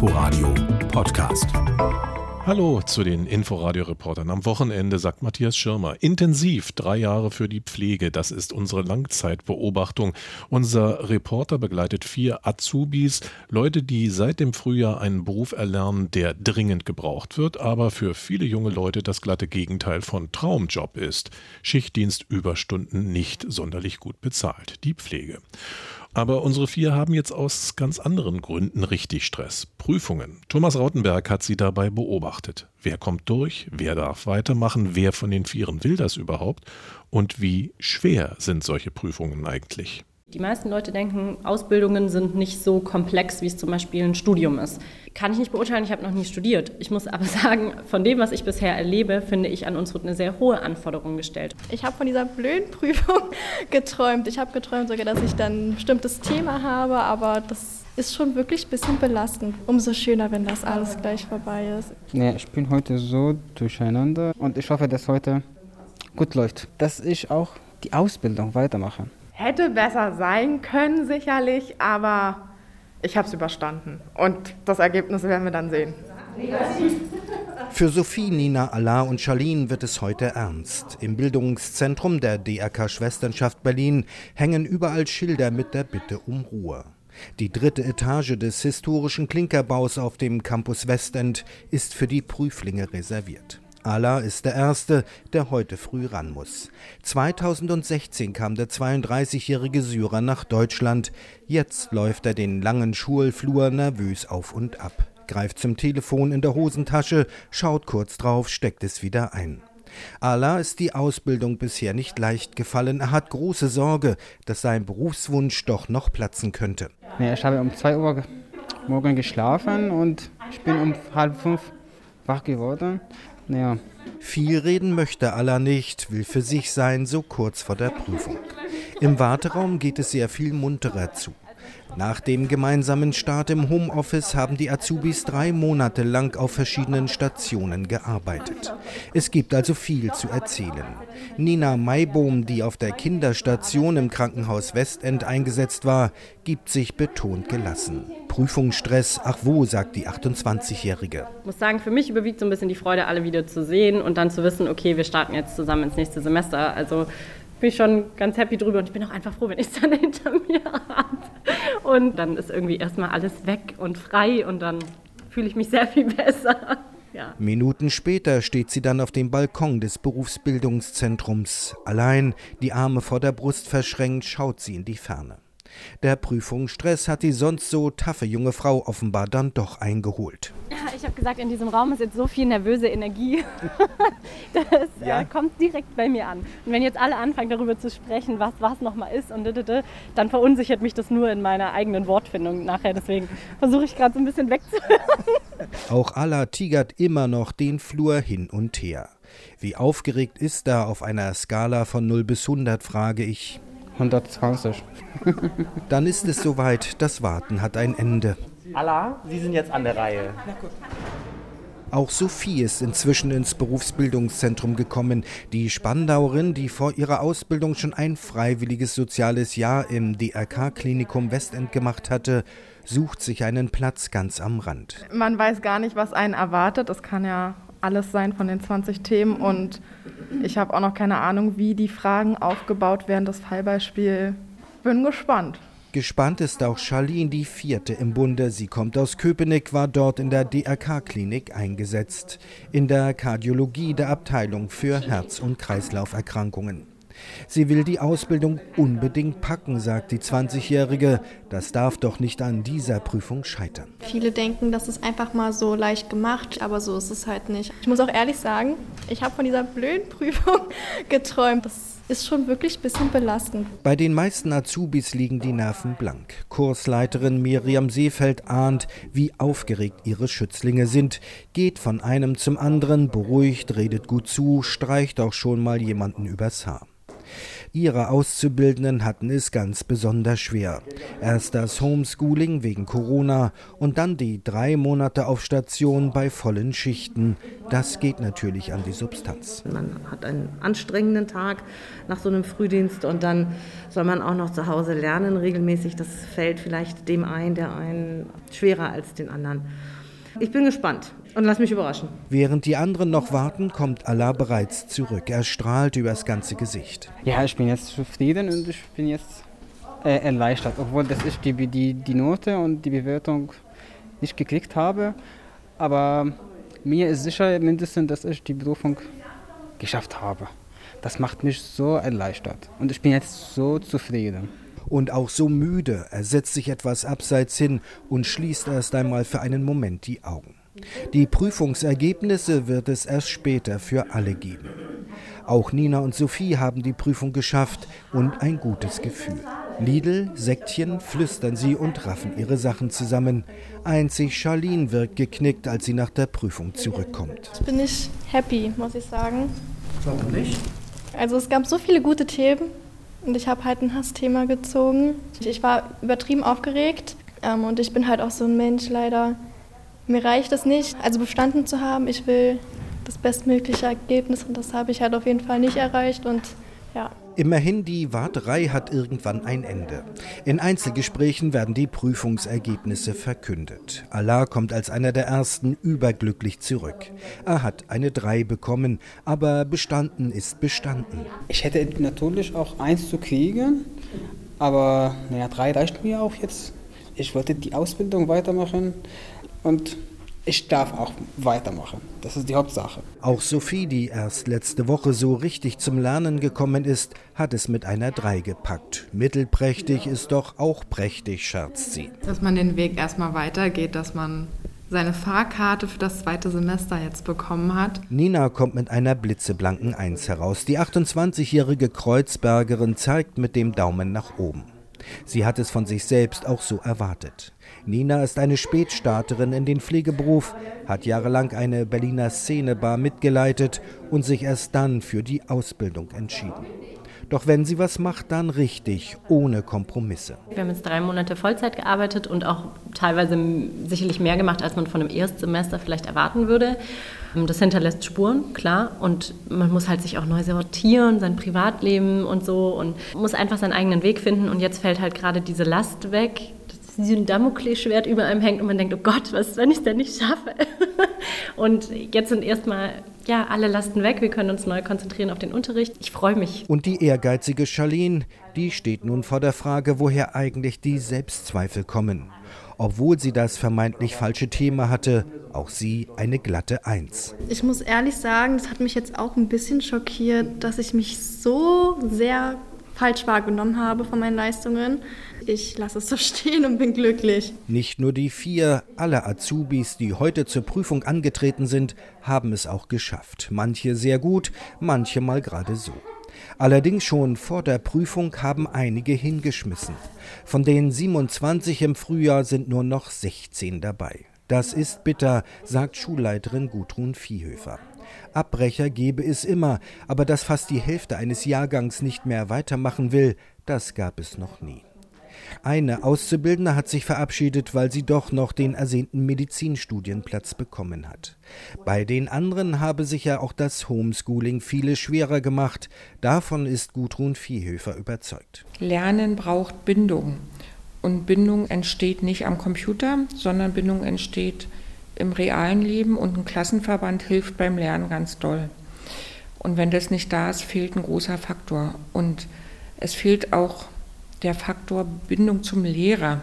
Inforadio Podcast. Hallo zu den Inforadio-Reportern. Am Wochenende sagt Matthias Schirmer. Intensiv drei Jahre für die Pflege. Das ist unsere Langzeitbeobachtung. Unser Reporter begleitet vier Azubis, Leute, die seit dem Frühjahr einen Beruf erlernen, der dringend gebraucht wird, aber für viele junge Leute das glatte Gegenteil von Traumjob ist. Schichtdienst, Überstunden nicht sonderlich gut bezahlt. Die Pflege. Aber unsere vier haben jetzt aus ganz anderen Gründen richtig Stress. Prüfungen. Thomas Rautenberg hat sie dabei beobachtet. Wer kommt durch? Wer darf weitermachen? Wer von den Vieren will das überhaupt? Und wie schwer sind solche Prüfungen eigentlich? Die meisten Leute denken, Ausbildungen sind nicht so komplex, wie es zum Beispiel ein Studium ist. Kann ich nicht beurteilen, ich habe noch nie studiert. Ich muss aber sagen, von dem, was ich bisher erlebe, finde ich, an uns wird eine sehr hohe Anforderung gestellt. Ich habe von dieser blöden Prüfung geträumt. Ich habe geträumt sogar, dass ich dann ein bestimmtes Thema habe, aber das ist schon wirklich ein bisschen belastend. Umso schöner, wenn das alles gleich vorbei ist. Nee, ich bin heute so durcheinander und ich hoffe, dass heute gut läuft, dass ich auch die Ausbildung weitermache. Hätte besser sein können, sicherlich, aber ich habe es überstanden. Und das Ergebnis werden wir dann sehen. Für Sophie, Nina, Allah und Charlene wird es heute ernst. Im Bildungszentrum der DRK Schwesternschaft Berlin hängen überall Schilder mit der Bitte um Ruhe. Die dritte Etage des historischen Klinkerbaus auf dem Campus Westend ist für die Prüflinge reserviert. Allah ist der Erste, der heute früh ran muss. 2016 kam der 32-jährige Syrer nach Deutschland. Jetzt läuft er den langen Schulflur nervös auf und ab, greift zum Telefon in der Hosentasche, schaut kurz drauf, steckt es wieder ein. Allah ist die Ausbildung bisher nicht leicht gefallen. Er hat große Sorge, dass sein Berufswunsch doch noch platzen könnte. Nee, ich habe um 2 Uhr morgen geschlafen und ich bin um halb fünf wach geworden. Ja. Viel reden möchte Allah nicht, will für sich sein, so kurz vor der Prüfung. Im Warteraum geht es sehr viel munterer zu. Nach dem gemeinsamen Start im Homeoffice haben die Azubis drei Monate lang auf verschiedenen Stationen gearbeitet. Es gibt also viel zu erzählen. Nina Maibohm, die auf der Kinderstation im Krankenhaus Westend eingesetzt war, gibt sich betont gelassen. Prüfungsstress, ach wo, sagt die 28-Jährige. Ich muss sagen, für mich überwiegt so ein bisschen die Freude, alle wieder zu sehen und dann zu wissen, okay, wir starten jetzt zusammen ins nächste Semester. Also bin ich schon ganz happy drüber und ich bin auch einfach froh, wenn ich es dann hinter mir habe. Und dann ist irgendwie erstmal alles weg und frei und dann fühle ich mich sehr viel besser. Ja. Minuten später steht sie dann auf dem Balkon des Berufsbildungszentrums. Allein, die Arme vor der Brust verschränkt, schaut sie in die Ferne. Der Prüfungsstress hat die sonst so taffe junge Frau offenbar dann doch eingeholt. Ich habe gesagt, in diesem Raum ist jetzt so viel nervöse Energie. das ja. äh, kommt direkt bei mir an. Und wenn jetzt alle anfangen, darüber zu sprechen, was was nochmal ist und dann verunsichert mich das nur in meiner eigenen Wortfindung nachher. Deswegen versuche ich gerade so ein bisschen wegzuhören. Auch Allah tigert immer noch den Flur hin und her. Wie aufgeregt ist er auf einer Skala von 0 bis 100, frage ich. 120. Dann ist es soweit, das Warten hat ein Ende. Allah, Sie sind jetzt an der Reihe. Auch Sophie ist inzwischen ins Berufsbildungszentrum gekommen. Die Spandauerin, die vor ihrer Ausbildung schon ein freiwilliges soziales Jahr im DRK-Klinikum Westend gemacht hatte, sucht sich einen Platz ganz am Rand. Man weiß gar nicht, was einen erwartet. Es kann ja alles sein von den 20 Themen und ich habe auch noch keine Ahnung, wie die Fragen aufgebaut werden, das Fallbeispiel. Bin gespannt. Gespannt ist auch Charlene, die vierte im Bunde. Sie kommt aus Köpenick, war dort in der DRK-Klinik eingesetzt, in der Kardiologie der Abteilung für Herz- und Kreislauferkrankungen. Sie will die Ausbildung unbedingt packen, sagt die 20-Jährige. Das darf doch nicht an dieser Prüfung scheitern. Viele denken, das ist einfach mal so leicht gemacht, aber so ist es halt nicht. Ich muss auch ehrlich sagen, ich habe von dieser blöden Prüfung geträumt. Das ist schon wirklich ein bisschen belastend. Bei den meisten Azubis liegen die Nerven blank. Kursleiterin Miriam Seefeld ahnt, wie aufgeregt ihre Schützlinge sind, geht von einem zum anderen, beruhigt, redet gut zu, streicht auch schon mal jemanden übers Haar. Ihre Auszubildenden hatten es ganz besonders schwer. Erst das Homeschooling wegen Corona und dann die drei Monate auf Station bei vollen Schichten. Das geht natürlich an die Substanz. Man hat einen anstrengenden Tag nach so einem Frühdienst und dann soll man auch noch zu Hause lernen regelmäßig. Das fällt vielleicht dem ein, der einen schwerer als den anderen. Ich bin gespannt und lass mich überraschen. Während die anderen noch warten, kommt Allah bereits zurück. Er strahlt übers ganze Gesicht. Ja, ich bin jetzt zufrieden und ich bin jetzt äh, erleichtert, obwohl das ich die, die, die Note und die Bewertung nicht gekriegt habe. Aber mir ist sicher mindestens, dass ich die Berufung geschafft habe. Das macht mich so erleichtert und ich bin jetzt so zufrieden und auch so müde. Er setzt sich etwas abseits hin und schließt erst einmal für einen Moment die Augen. Die Prüfungsergebnisse wird es erst später für alle geben. Auch Nina und Sophie haben die Prüfung geschafft und ein gutes Gefühl. Lidl, Säckchen, flüstern sie und raffen ihre Sachen zusammen. Einzig Charlene wirkt geknickt, als sie nach der Prüfung zurückkommt. Jetzt bin ich happy, muss ich sagen. Warum nicht? Also es gab so viele gute Themen und ich habe halt ein Hassthema gezogen. Ich war übertrieben aufgeregt ähm, und ich bin halt auch so ein Mensch leider. Mir reicht es nicht, also bestanden zu haben. Ich will das bestmögliche Ergebnis und das habe ich halt auf jeden Fall nicht erreicht und ja. Immerhin, die Warterei hat irgendwann ein Ende. In Einzelgesprächen werden die Prüfungsergebnisse verkündet. Allah kommt als einer der ersten überglücklich zurück. Er hat eine 3 bekommen, aber bestanden ist bestanden. Ich hätte natürlich auch eins zu kriegen, aber naja, 3 reicht mir auch jetzt. Ich wollte die Ausbildung weitermachen und ich darf auch weitermachen. Das ist die Hauptsache. Auch Sophie, die erst letzte Woche so richtig zum Lernen gekommen ist, hat es mit einer 3 gepackt. Mittelprächtig ist doch auch prächtig, scherzt sie. Dass man den Weg erstmal weitergeht, dass man seine Fahrkarte für das zweite Semester jetzt bekommen hat. Nina kommt mit einer blitzeblanken Eins heraus. Die 28-jährige Kreuzbergerin zeigt mit dem Daumen nach oben. Sie hat es von sich selbst auch so erwartet. Nina ist eine Spätstarterin in den Pflegeberuf, hat jahrelang eine Berliner Szenebar mitgeleitet und sich erst dann für die Ausbildung entschieden. Doch wenn sie was macht, dann richtig, ohne Kompromisse. Wir haben jetzt drei Monate Vollzeit gearbeitet und auch teilweise sicherlich mehr gemacht, als man von einem Erstsemester vielleicht erwarten würde. Das hinterlässt Spuren, klar. Und man muss halt sich auch neu sortieren, sein Privatleben und so und muss einfach seinen eigenen Weg finden. Und jetzt fällt halt gerade diese Last weg, wie ein Damoklesschwert über einem hängt und man denkt, oh Gott, was, wenn ich es denn nicht schaffe? und jetzt sind erstmal ja, alle Lasten weg, wir können uns neu konzentrieren auf den Unterricht. Ich freue mich. Und die ehrgeizige Charlene, die steht nun vor der Frage, woher eigentlich die Selbstzweifel kommen. Obwohl sie das vermeintlich falsche Thema hatte, auch sie eine glatte Eins. Ich muss ehrlich sagen, das hat mich jetzt auch ein bisschen schockiert, dass ich mich so sehr falsch wahrgenommen habe von meinen Leistungen. Ich lasse es so stehen und bin glücklich. Nicht nur die vier, alle Azubis, die heute zur Prüfung angetreten sind, haben es auch geschafft. Manche sehr gut, manche mal gerade so. Allerdings schon vor der Prüfung haben einige hingeschmissen. Von den 27 im Frühjahr sind nur noch 16 dabei. Das ist bitter, sagt Schulleiterin Gudrun Viehhöfer. Abbrecher gebe es immer, aber dass fast die Hälfte eines Jahrgangs nicht mehr weitermachen will, das gab es noch nie. Eine Auszubildende hat sich verabschiedet, weil sie doch noch den ersehnten Medizinstudienplatz bekommen hat. Bei den anderen habe sich ja auch das Homeschooling viele schwerer gemacht. Davon ist Gudrun Viehhöfer überzeugt. Lernen braucht Bindung. Und Bindung entsteht nicht am Computer, sondern Bindung entsteht im realen Leben und ein Klassenverband hilft beim Lernen ganz doll. Und wenn das nicht da ist, fehlt ein großer Faktor. Und es fehlt auch der Faktor Bindung zum Lehrer.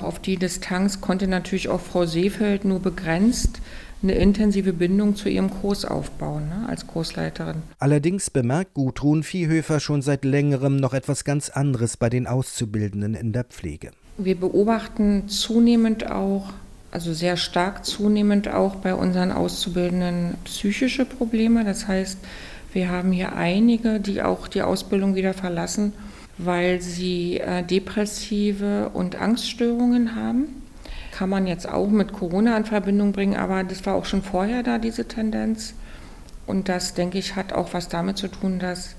Auf die Distanz konnte natürlich auch Frau Seefeld nur begrenzt eine intensive Bindung zu ihrem Kurs aufbauen, ne, als Kursleiterin. Allerdings bemerkt Gudrun Viehhöfer schon seit längerem noch etwas ganz anderes bei den Auszubildenden in der Pflege. Wir beobachten zunehmend auch, also sehr stark zunehmend auch bei unseren Auszubildenden psychische Probleme. Das heißt, wir haben hier einige, die auch die Ausbildung wieder verlassen weil sie äh, depressive und Angststörungen haben. Kann man jetzt auch mit Corona in Verbindung bringen, aber das war auch schon vorher da, diese Tendenz. Und das, denke ich, hat auch was damit zu tun, dass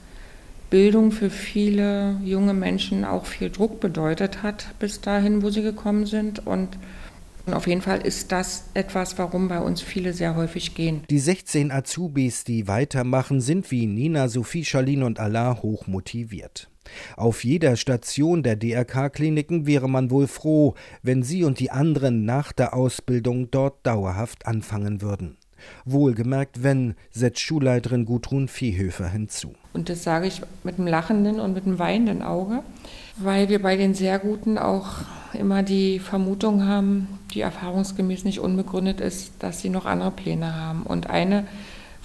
Bildung für viele junge Menschen auch viel Druck bedeutet hat bis dahin, wo sie gekommen sind. Und auf jeden Fall ist das etwas, warum bei uns viele sehr häufig gehen. Die 16 Azubis, die weitermachen, sind wie Nina, Sophie, Charlene und Allah hoch motiviert. Auf jeder Station der DRK-Kliniken wäre man wohl froh, wenn sie und die anderen nach der Ausbildung dort dauerhaft anfangen würden. Wohlgemerkt, wenn, setzt Schulleiterin Gudrun Viehhöfer hinzu. Und das sage ich mit einem lachenden und mit einem weinenden Auge, weil wir bei den sehr Guten auch immer die Vermutung haben, die erfahrungsgemäß nicht unbegründet ist, dass sie noch andere Pläne haben. Und eine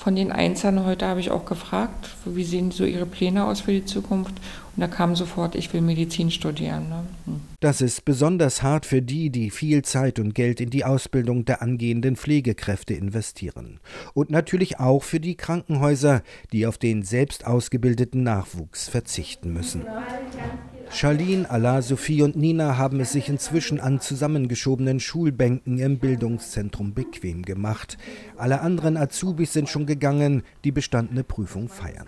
von den Einzelnen heute habe ich auch gefragt, wie sehen so ihre Pläne aus für die Zukunft? Und da kam sofort, ich will Medizin studieren. Ne? Hm. Das ist besonders hart für die, die viel Zeit und Geld in die Ausbildung der angehenden Pflegekräfte investieren. Und natürlich auch für die Krankenhäuser, die auf den selbst ausgebildeten Nachwuchs verzichten müssen. Charlene, Allah, Sophie und Nina haben es sich inzwischen an zusammengeschobenen Schulbänken im Bildungszentrum bequem gemacht. Alle anderen Azubis sind schon gegangen, die bestandene Prüfung feiern.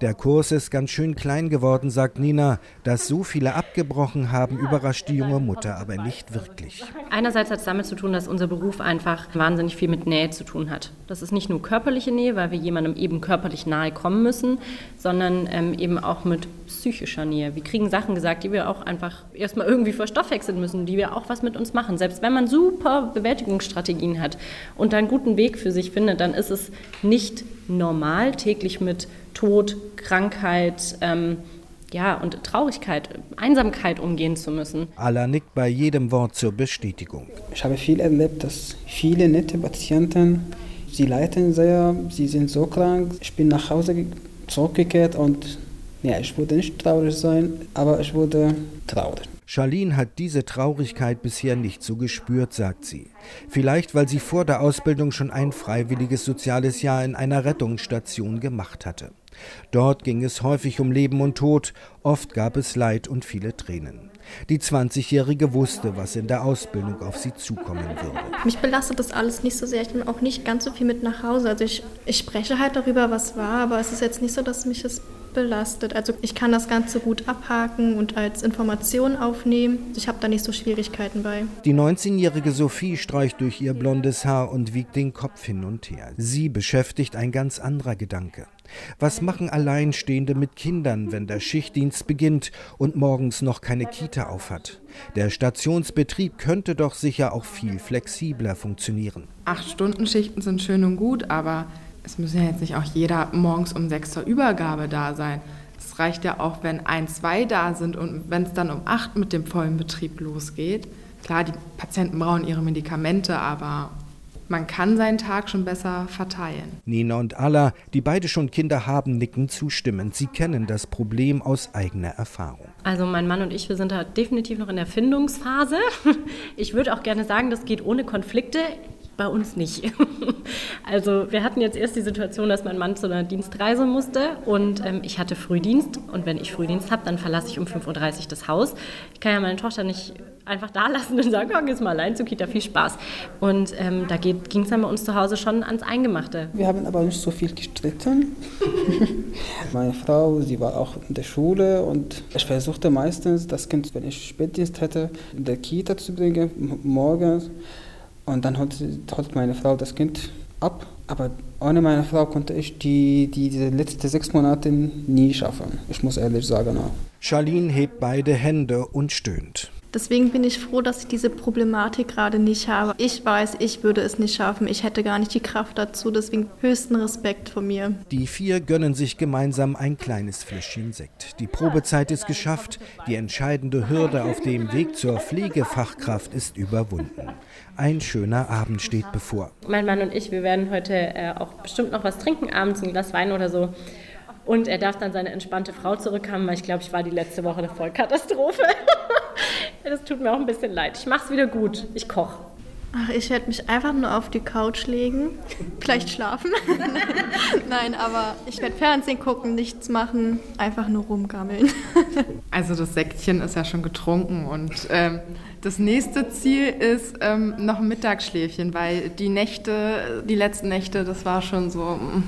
Der Kurs ist ganz schön klein geworden, sagt Nina. Dass so viele abgebrochen haben, überrascht die junge Mutter aber nicht wirklich. Einerseits hat es damit zu tun, dass unser Beruf einfach wahnsinnig viel mit Nähe zu tun hat. Das ist nicht nur körperliche Nähe, weil wir jemandem eben körperlich nahe kommen müssen, sondern ähm, eben auch mit psychischer Nähe. Wir kriegen Sachen gesagt, die wir auch einfach erstmal irgendwie verstoffwechseln müssen, die wir auch was mit uns machen. Selbst wenn man super Bewältigungsstrategien hat und einen guten Weg für sich findet, dann ist es nicht normal, täglich mit Tod, Krankheit, ähm, ja, und Traurigkeit, Einsamkeit umgehen zu müssen. Allah nickt bei jedem Wort zur Bestätigung. Ich habe viel erlebt, dass viele nette Patienten, sie leiden sehr, sie sind so krank. Ich bin nach Hause zurückgekehrt und ja, ich würde nicht traurig sein, aber ich wurde traurig. Charlene hat diese Traurigkeit bisher nicht so gespürt, sagt sie. Vielleicht, weil sie vor der Ausbildung schon ein freiwilliges soziales Jahr in einer Rettungsstation gemacht hatte. Dort ging es häufig um Leben und Tod, oft gab es Leid und viele Tränen. Die 20-Jährige wusste, was in der Ausbildung auf sie zukommen würde. Mich belastet das alles nicht so sehr. Ich nehme auch nicht ganz so viel mit nach Hause. Also ich, ich spreche halt darüber, was war, aber es ist jetzt nicht so, dass mich es belastet. Also ich kann das Ganze gut abhaken und als Information aufnehmen. Ich habe da nicht so Schwierigkeiten bei. Die 19-jährige Sophie streicht durch ihr blondes Haar und wiegt den Kopf hin und her. Sie beschäftigt ein ganz anderer Gedanke. Was machen Alleinstehende mit Kindern, wenn der Schichtdienst beginnt und morgens noch keine Kita aufhat? Der Stationsbetrieb könnte doch sicher auch viel flexibler funktionieren. Acht Stunden Schichten sind schön und gut, aber es muss ja jetzt nicht auch jeder morgens um sechs zur Übergabe da sein. Es reicht ja auch, wenn ein, zwei da sind und wenn es dann um acht mit dem vollen Betrieb losgeht. Klar, die Patienten brauchen ihre Medikamente, aber man kann seinen Tag schon besser verteilen. Nina und Alla, die beide schon Kinder haben, nicken zustimmend. Sie kennen das Problem aus eigener Erfahrung. Also mein Mann und ich, wir sind da definitiv noch in der Findungsphase. Ich würde auch gerne sagen, das geht ohne Konflikte bei uns nicht. Also wir hatten jetzt erst die Situation, dass mein Mann zu einer Dienstreise musste und ähm, ich hatte Frühdienst und wenn ich Frühdienst habe, dann verlasse ich um 5.30 Uhr das Haus. Ich kann ja meine Tochter nicht einfach da lassen und sagen, komm jetzt mal allein zu Kita, viel Spaß. Und ähm, da ging es dann bei uns zu Hause schon ans Eingemachte. Wir haben aber nicht so viel gestritten. meine Frau, sie war auch in der Schule und ich versuchte meistens, das Kind, wenn ich Spätdienst hätte, in der Kita zu bringen, morgens. Und dann holt, holt meine Frau das Kind ab. Aber ohne meine Frau konnte ich die, die, diese letzten sechs Monate nie schaffen. Ich muss ehrlich sagen. Charlene hebt beide Hände und stöhnt. Deswegen bin ich froh, dass ich diese Problematik gerade nicht habe. Ich weiß, ich würde es nicht schaffen. Ich hätte gar nicht die Kraft dazu. Deswegen höchsten Respekt von mir. Die vier gönnen sich gemeinsam ein kleines Fläschchen Sekt. Die Probezeit ist geschafft. Die entscheidende Hürde auf dem Weg zur Pflegefachkraft ist überwunden. Ein schöner Abend steht bevor. Mein Mann und ich, wir werden heute äh, auch bestimmt noch was trinken, abends ein Glas Wein oder so. Und er darf dann seine entspannte Frau zurückhaben, weil ich glaube, ich war die letzte Woche eine Vollkatastrophe. das tut mir auch ein bisschen leid. Ich mache es wieder gut. Ich koche. Ach, ich werde mich einfach nur auf die Couch legen, vielleicht schlafen. Nein, aber ich werde Fernsehen gucken, nichts machen, einfach nur rumgammeln. also das Säckchen ist ja schon getrunken und ähm, das nächste Ziel ist ähm, noch ein Mittagsschläfchen, weil die Nächte, die letzten Nächte, das war schon so, hm,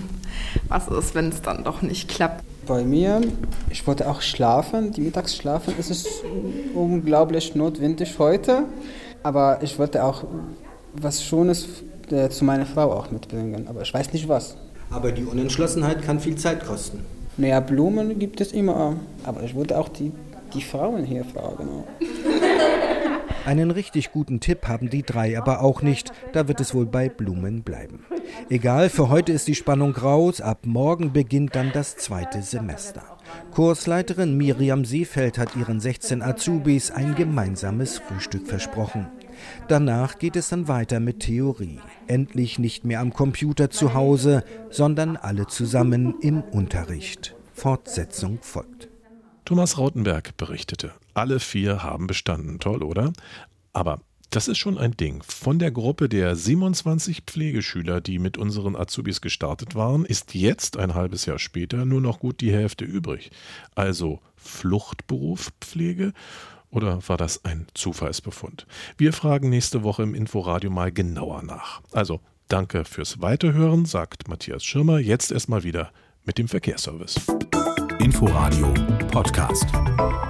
was ist, wenn es dann doch nicht klappt. Bei mir, ich wollte auch schlafen, die Mittagsschlafen. Es ist unglaublich notwendig heute, aber ich wollte auch was Schönes äh, zu meiner Frau auch mitbringen, aber ich weiß nicht was. Aber die Unentschlossenheit kann viel Zeit kosten. Naja, Blumen gibt es immer, aber ich wollte auch die, die Frauen hier fragen. Einen richtig guten Tipp haben die drei aber auch nicht. Da wird es wohl bei Blumen bleiben. Egal, für heute ist die Spannung raus. Ab morgen beginnt dann das zweite Semester. Kursleiterin Miriam Seefeld hat ihren 16 Azubis ein gemeinsames Frühstück versprochen. Danach geht es dann weiter mit Theorie. Endlich nicht mehr am Computer zu Hause, sondern alle zusammen im Unterricht. Fortsetzung folgt. Thomas Rautenberg berichtete, alle vier haben bestanden. Toll, oder? Aber das ist schon ein Ding. Von der Gruppe der 27 Pflegeschüler, die mit unseren Azubis gestartet waren, ist jetzt ein halbes Jahr später nur noch gut die Hälfte übrig. Also Fluchtberuf Pflege oder war das ein Zufallsbefund? Wir fragen nächste Woche im Inforadio mal genauer nach. Also danke fürs Weiterhören, sagt Matthias Schirmer. Jetzt erstmal wieder mit dem Verkehrsservice. Inforadio Podcast.